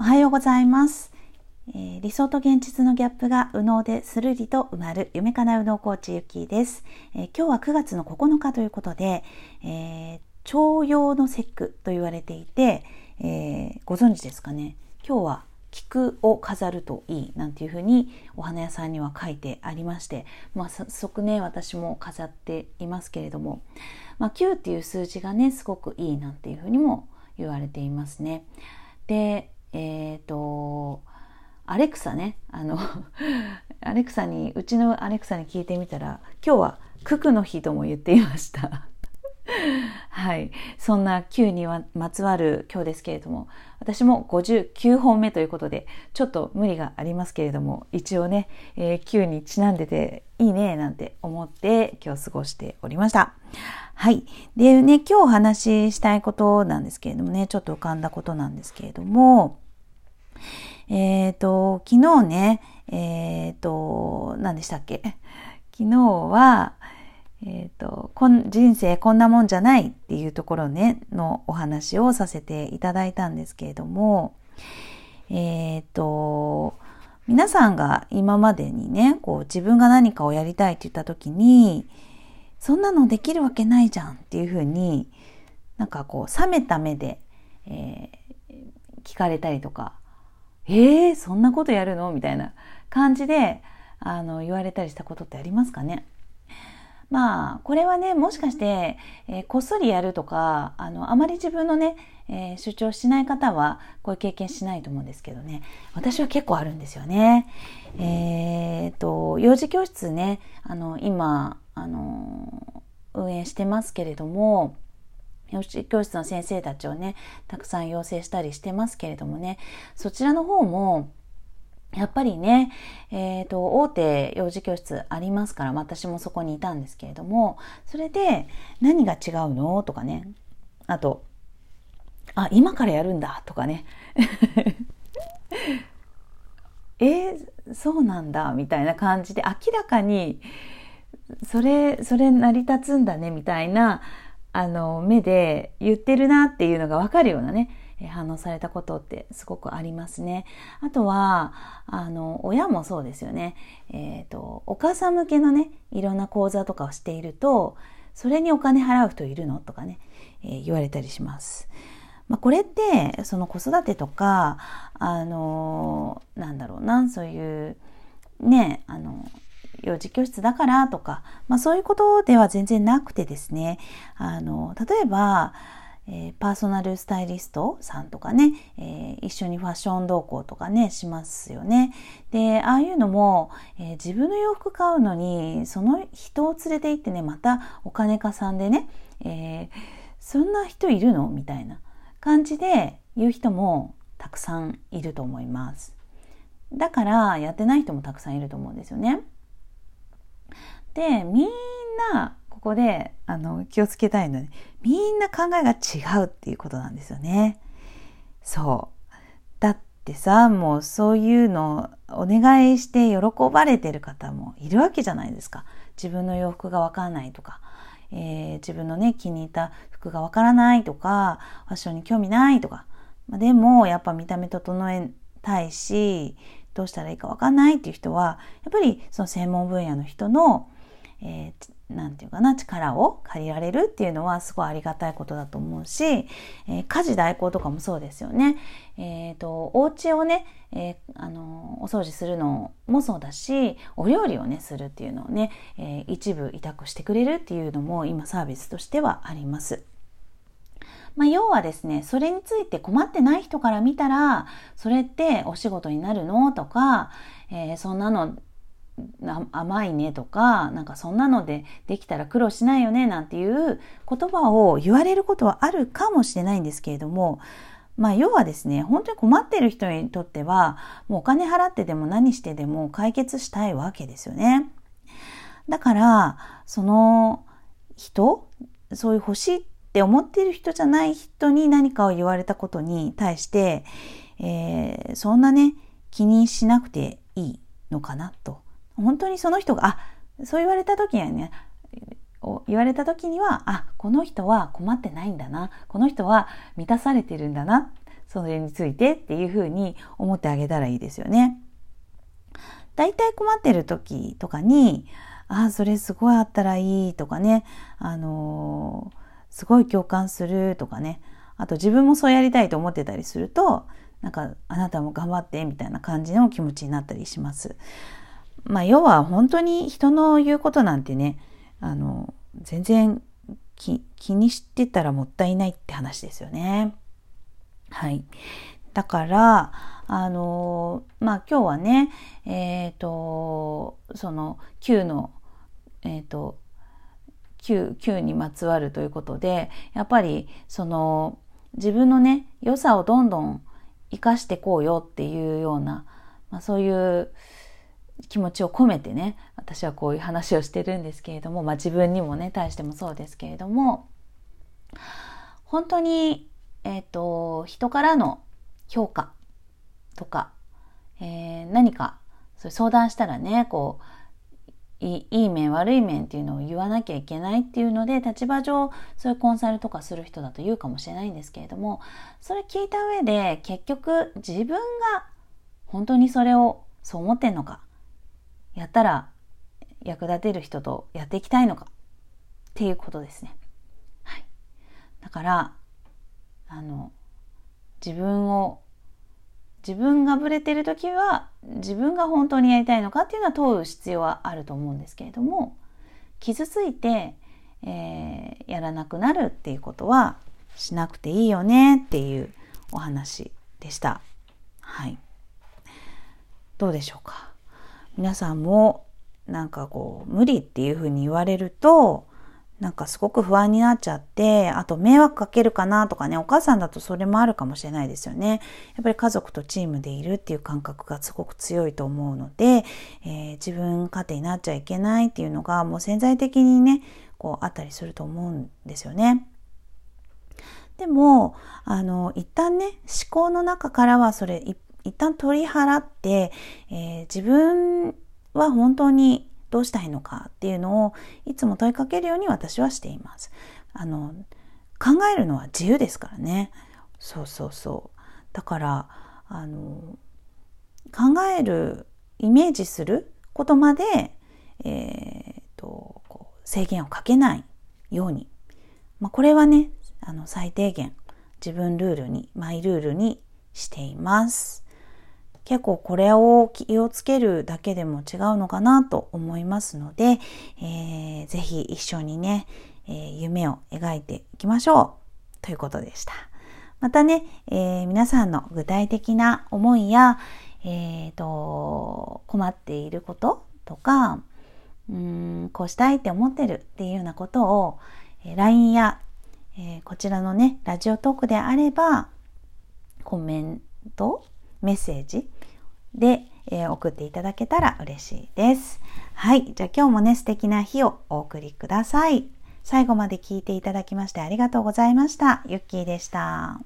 おはようございます、えー理想と現実のギャップが右脳でするりと埋まる夢かな右脳コーチゆきです、えー今日は9月の9日ということで、えー重陽の節句と言われていて、えご存知ですかね？今日は菊を飾るといいなんていうふうにお花屋さんには書いてありまして、まあ、早速ね私も飾っていますけれども、まあ、9っていう数字がねすごくいいなんていうふうにも言われていますね。でえっ、とアレクサねあの アレクサにうちのアレクサに聞いてみたら今日は九九の日とも言っていました。はい。そんな9にはまつわる今日ですけれども、私も59本目ということで、ちょっと無理がありますけれども、一応ね、えー9にちなんでていいね、なんて思って今日過ごしておりました。はい。でね、今日お話ししたいことなんですけれどもね、ちょっと浮かんだことなんですけれども、えっ、と、昨日ね、えっ、と、何でしたっけ？昨日は、えっ、とこん、人生こんなもんじゃないっていうところね、のお話をさせていただいたんですけれども、えっ、と、皆さんが今までにね、こう自分が何かをやりたいって言った時に、そんなのできるわけないじゃんっていうふうに、なんかこう冷めた目で、えー聞かれたりとか、えー、そんなことやるの？みたいな感じで、あの、言われたりしたことってありますかね？まあ、これはね、もしかして、えーこっそりやるとか、あの、あまり自分のね、えー主張しない方は、こういう経験しないと思うんですけどね、私は結構あるんですよね。えーと、幼児教室ね、あの、今、あの、運営してますけれども、幼児教室の先生たちをね、たくさん養成したりしてますけれどもね、そちらの方も、やっぱりね、えっ、と、大手幼児教室ありますから、私もそこにいたんですけれども、それで、何が違うの？とかね、あと、あ、今からやるんだ。とかね。えーそうなんだ。みたいな感じで、明らかに、それ、それ成り立つんだね。みたいな、あの、目で言ってるなっていうのがわかるようなね、反応されたことってすごくありますね。あとは、あの、親もそうですよね。えっ、と、お母さん向けのね、いろんな講座とかをしていると、それにお金払う人いるのとかね、えー言われたりします。まあ、これって、その子育てとか、あの、なんだろうな、そういう、ね、あの、幼児教室だからとか、まあそういうことでは全然なくてですね、あの、例えば、えーパーソナルスタイリストさんとかね、えー一緒にファッション同行とかね、しますよね。で、ああいうのも、えー自分の洋服買うのに、その人を連れて行ってね、またお金かさんでね、えそんな人いるの？みたいな感じで言う人もたくさんいると思います。だから、やってない人もたくさんいると思うんですよね。で、みんな、ここで、あの、気をつけたいので、みんな考えが違うっていうことなんですよね。そう。だってさ、もうそういうのお願いして喜ばれてる方もいるわけじゃないですか。自分の洋服がわかんないとか、えー自分のね、気に入った服がわからないとか、ファッションに興味ないとか。までも、やっぱ見た目整えたいし、どうしたらいいかわかんないっていう人は、やっぱりその専門分野の人の、えーなんていうかな、力を借りられるっていうのはすごいありがたいことだと思うし、えー家事代行とかもそうですよね。えっ、と、お家をね、えーあの、お掃除するのもそうだし、お料理をね、するっていうのをね、えー一部委託してくれるっていうのも今サービスとしてはあります。まあ、要はですね、それについて困ってない人から見たら、それってお仕事になるのとか、えーそんなの甘いねとか、なんかそんなのでできたら苦労しないよねなんていう言葉を言われることはあるかもしれないんですけれども、まあ要はですね、本当に困ってる人にとっては、もうお金払ってでも何してでも解決したいわけですよね。だから、その人、そういう欲しいって思ってる人じゃない人に何かを言われたことに対して、えーそんなね、気にしなくていいのかなと。本当にその人が、あ、そう言われた時にはね、言われた時には、あ、この人は困ってないんだな。この人は満たされてるんだな。それについてっていうふうに思ってあげたらいいですよね。大体困ってる時とかに、ああ、それすごいあったらいいとかね、あのー、すごい共感するとかね、あと自分もそうやりたいと思ってたりすると、なんかあなたも頑張ってみたいな感じの気持ちになったりします。まあ要は本当に人の言うことなんてね、あの、全然気にしてたらもったいないって話ですよね。はい。だから、あの、まあ今日はね、えっ、ー、と、その Q の、えっ、ー、と、Q, Q にまつわるということで、やっぱりその自分のね、良さをどんどん生かしてこうよっていうような、まあ、そういう気持ちを込めてね、私はこういう話をしてるんですけれども、まあ自分にもね、対してもそうですけれども、本当に、えっ、ー、と、人からの評価とか、えー、何かそ相談したらね、こう、いい面悪い面っていうのを言わなきゃいけないっていうので立場上そういうコンサルとかする人だと言うかもしれないんですけれどもそれ聞いた上で結局自分が本当にそれをそう思ってんのかやったら役立てる人とやっていきたいのかっていうことですね。はい。だから、あの、自分を、自分がブレてる時は自分が本当にやりたいのかっていうのは問う必要はあると思うんですけれども、傷ついて、えー、やらなくなるっていうことはしなくていいよねっていうお話でした。はい。どうでしょうか？皆さんもなんかこう無理っていうふうに言われるとなんかすごく不安になっちゃって、あと迷惑かけるかなとかね、お母さんだとそれもあるかもしれないですよね。やっぱり家族とチームでいるっていう感覚がすごく強いと思うので、えー、自分勝手になっちゃいけないっていうのがもう潜在的にね、こうあったりすると思うんですよね。でも、あの、一旦ね、思考の中からはそれ一一旦取り払って、えー、自分は本当にどうしたいのかっていうのをいつも問いかけるように私はしています。あの考えるのは自由ですからね。そうそうそう。だからあの考えるイメージすることまで、えーと、こう制限をかけないように、まあ、これはねあの最低限自分ルールにマイルールにしています。結構これを気をつけるだけでも違うのかなと思いますので、えー、ぜひ一緒にね、えー、夢を描いていきましょうということでした。またね、えー、皆さんの具体的な思いや、えーと、困っていることとか、うんこうしたいって思ってるっていうようなことを、え LINE や、えー、こちらのね、ラジオトークであれば、コメント、メッセージ、で、えー、送っていただけたら嬉しいです。はい。じゃあ今日もね、素敵な日をお送りください。最後まで聞いていただきましてありがとうございました。ゆっきーでした。